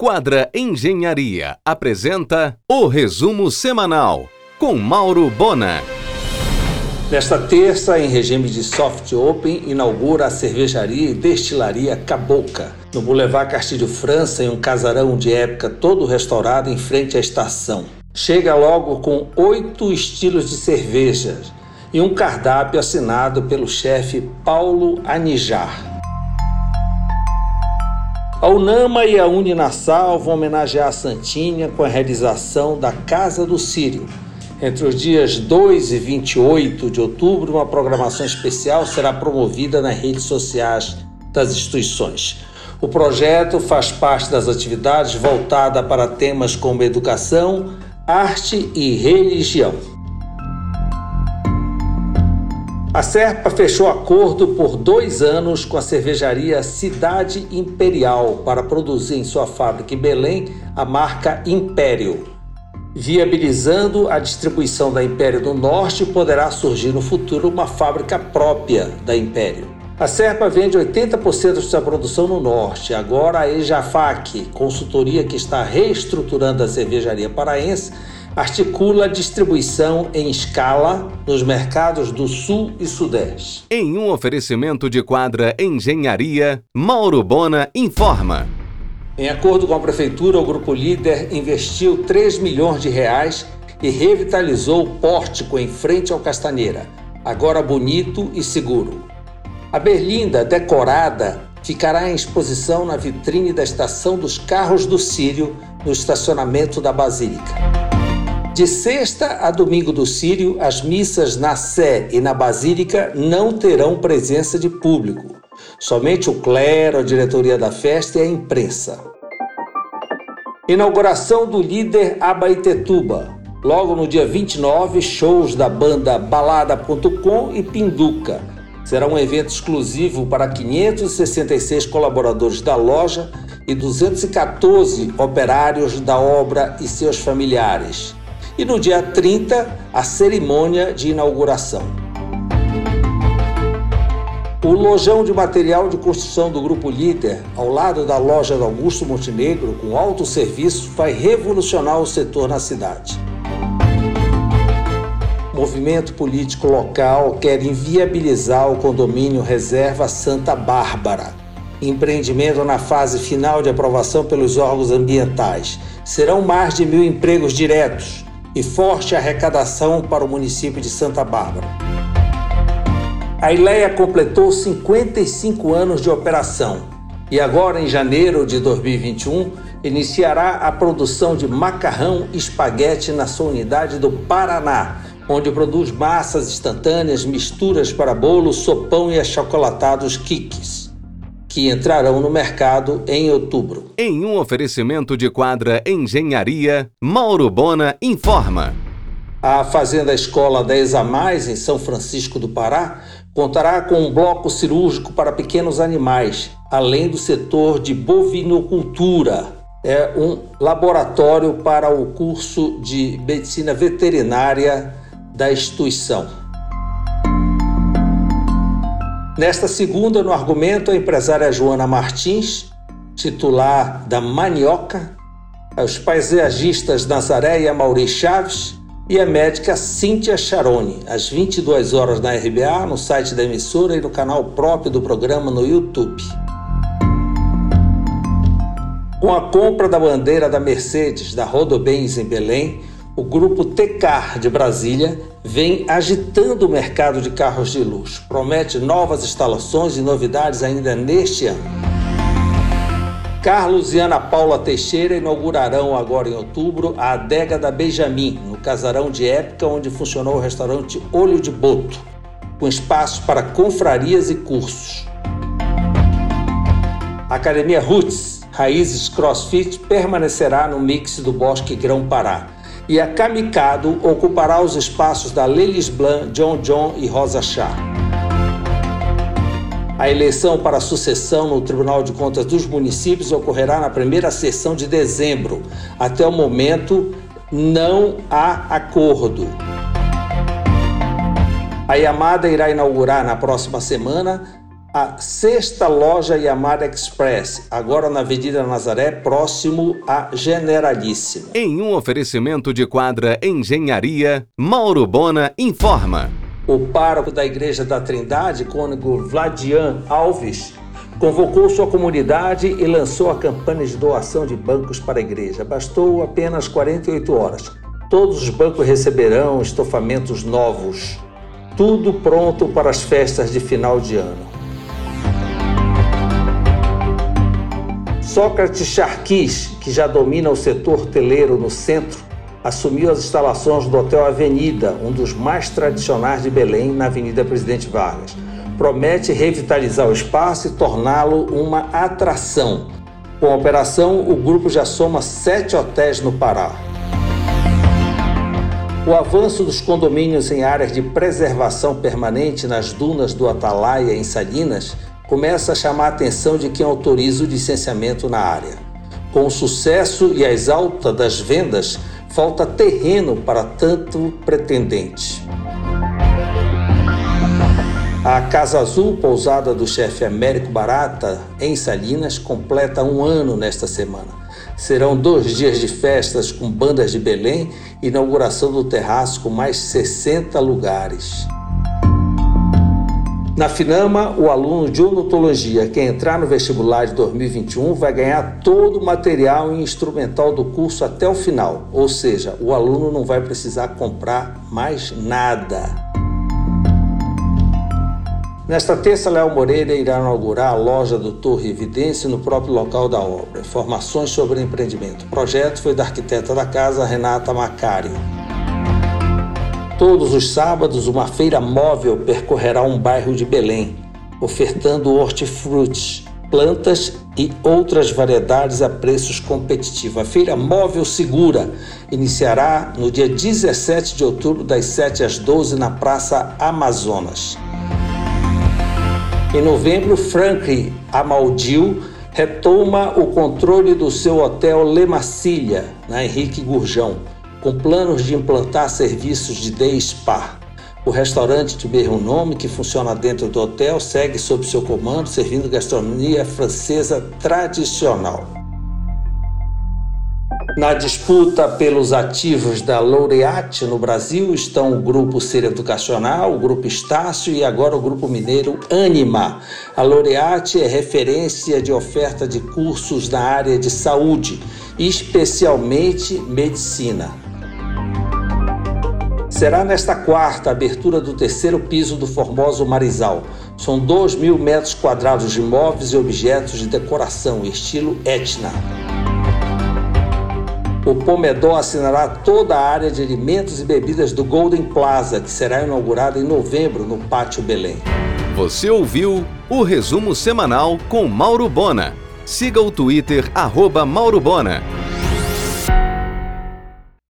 Quadra Engenharia apresenta o resumo semanal com Mauro Bona. Nesta terça, em regime de soft open, inaugura a cervejaria e destilaria Caboca, no Boulevard Castilho França, em um casarão de época todo restaurado em frente à estação. Chega logo com oito estilos de cervejas e um cardápio assinado pelo chefe Paulo Anijar. A Unama e a Uninassal vão homenagear a Santinha com a realização da Casa do Sírio. Entre os dias 2 e 28 de outubro, uma programação especial será promovida nas redes sociais das instituições. O projeto faz parte das atividades voltadas para temas como educação, arte e religião. A Serpa fechou acordo por dois anos com a cervejaria Cidade Imperial para produzir em sua fábrica em Belém a marca Império. Viabilizando a distribuição da Império do Norte, poderá surgir no futuro uma fábrica própria da Império. A Serpa vende 80% de sua produção no Norte. Agora a Ejafac, consultoria que está reestruturando a cervejaria paraense, articula a distribuição em escala nos mercados do Sul e Sudeste. Em um oferecimento de quadra Engenharia, Mauro Bona informa. Em acordo com a prefeitura, o grupo líder investiu 3 milhões de reais e revitalizou o pórtico em frente ao Castanheira, agora bonito e seguro. A berlinda decorada ficará em exposição na vitrine da estação dos carros do Sírio, no estacionamento da Basílica. De sexta a domingo do Sírio, as missas na Sé e na Basílica não terão presença de público. Somente o clero, a diretoria da festa e a imprensa. Inauguração do líder Abaitetuba. Logo no dia 29, shows da banda Balada.com e Pinduca. Será um evento exclusivo para 566 colaboradores da loja e 214 operários da obra e seus familiares e no dia 30, a cerimônia de inauguração. O lojão de material de construção do Grupo Líder, ao lado da loja do Augusto Montenegro, com alto serviço, vai revolucionar o setor na cidade. O movimento político local quer inviabilizar o condomínio Reserva Santa Bárbara, empreendimento na fase final de aprovação pelos órgãos ambientais. Serão mais de mil empregos diretos, e forte arrecadação para o município de Santa Bárbara. A Ileia completou 55 anos de operação e agora, em janeiro de 2021, iniciará a produção de macarrão e espaguete na sua unidade do Paraná, onde produz massas instantâneas, misturas para bolo, sopão e achocolatados Kikis que entrarão no mercado em outubro. Em um oferecimento de quadra Engenharia, Mauro Bona informa. A Fazenda Escola 10 a Mais, em São Francisco do Pará, contará com um bloco cirúrgico para pequenos animais, além do setor de bovinocultura. É um laboratório para o curso de medicina veterinária da instituição. Nesta segunda, no argumento, a empresária Joana Martins, titular da Manioca, os paisagistas Nazaré e Amaury Chaves e a médica Cíntia Charoni, às 22 horas na RBA, no site da emissora e no canal próprio do programa no YouTube. Com a compra da bandeira da Mercedes da Rodobens em Belém, o grupo Tecar de Brasília vem agitando o mercado de carros de luxo. Promete novas instalações e novidades ainda neste ano. Carlos e Ana Paula Teixeira inaugurarão agora em outubro a adega da Benjamin, no casarão de época onde funcionou o restaurante Olho de Boto, com espaço para confrarias e cursos. A Academia Roots, Raízes CrossFit, permanecerá no mix do Bosque Grão Pará e a Kamikado ocupará os espaços da Lelis Blanc, John John e Rosa Chá. A eleição para a sucessão no Tribunal de Contas dos Municípios ocorrerá na primeira sessão de dezembro. Até o momento, não há acordo. A Yamada irá inaugurar na próxima semana a sexta loja Yamada Express, agora na Avenida Nazaré, próximo à Generalíssima. Em um oferecimento de quadra Engenharia, Mauro Bona informa. O pároco da Igreja da Trindade, cônego Vladian Alves, convocou sua comunidade e lançou a campanha de doação de bancos para a igreja. Bastou apenas 48 horas. Todos os bancos receberão estofamentos novos. Tudo pronto para as festas de final de ano. Sócrates Charquis, que já domina o setor hoteleiro no centro, assumiu as instalações do Hotel Avenida, um dos mais tradicionais de Belém, na Avenida Presidente Vargas. Promete revitalizar o espaço e torná-lo uma atração. Com a operação, o grupo já soma sete hotéis no Pará. O avanço dos condomínios em áreas de preservação permanente nas dunas do Atalaia, em Salinas, começa a chamar a atenção de quem autoriza o licenciamento na área. Com o sucesso e as altas das vendas, falta terreno para tanto pretendente. A Casa Azul, pousada do chefe Américo Barata, em Salinas, completa um ano nesta semana. Serão dois dias de festas com bandas de Belém e inauguração do terraço com mais 60 lugares. Na Finama, o aluno de odontologia que entrar no vestibular de 2021 vai ganhar todo o material e instrumental do curso até o final, ou seja, o aluno não vai precisar comprar mais nada. Nesta terça, Léo Moreira irá inaugurar a loja do Torre Evidência no próprio local da obra. Informações sobre o empreendimento. O projeto foi da arquiteta da casa, Renata Macário. Todos os sábados, uma feira móvel percorrerá um bairro de Belém, ofertando hortifrutis, plantas e outras variedades a preços competitivos. A Feira Móvel Segura iniciará no dia 17 de outubro, das 7 às 12, na Praça Amazonas. Em novembro, Franklin Amaldil retoma o controle do seu hotel Le na Henrique Gurjão com planos de implantar serviços de day spa. O restaurante de mesmo nome, que funciona dentro do hotel, segue sob seu comando, servindo gastronomia francesa tradicional. Na disputa pelos ativos da Laureate no Brasil estão o Grupo Ser Educacional, o Grupo Estácio e agora o Grupo Mineiro Anima. A Laureate é referência de oferta de cursos na área de saúde, especialmente medicina. Será nesta quarta abertura do terceiro piso do Formoso Marizal. São 2 mil metros quadrados de móveis e objetos de decoração, estilo Etna. O Pomedor assinará toda a área de alimentos e bebidas do Golden Plaza, que será inaugurada em novembro no Pátio Belém. Você ouviu o resumo semanal com Mauro Bona. Siga o Twitter, arroba Mauro Bona.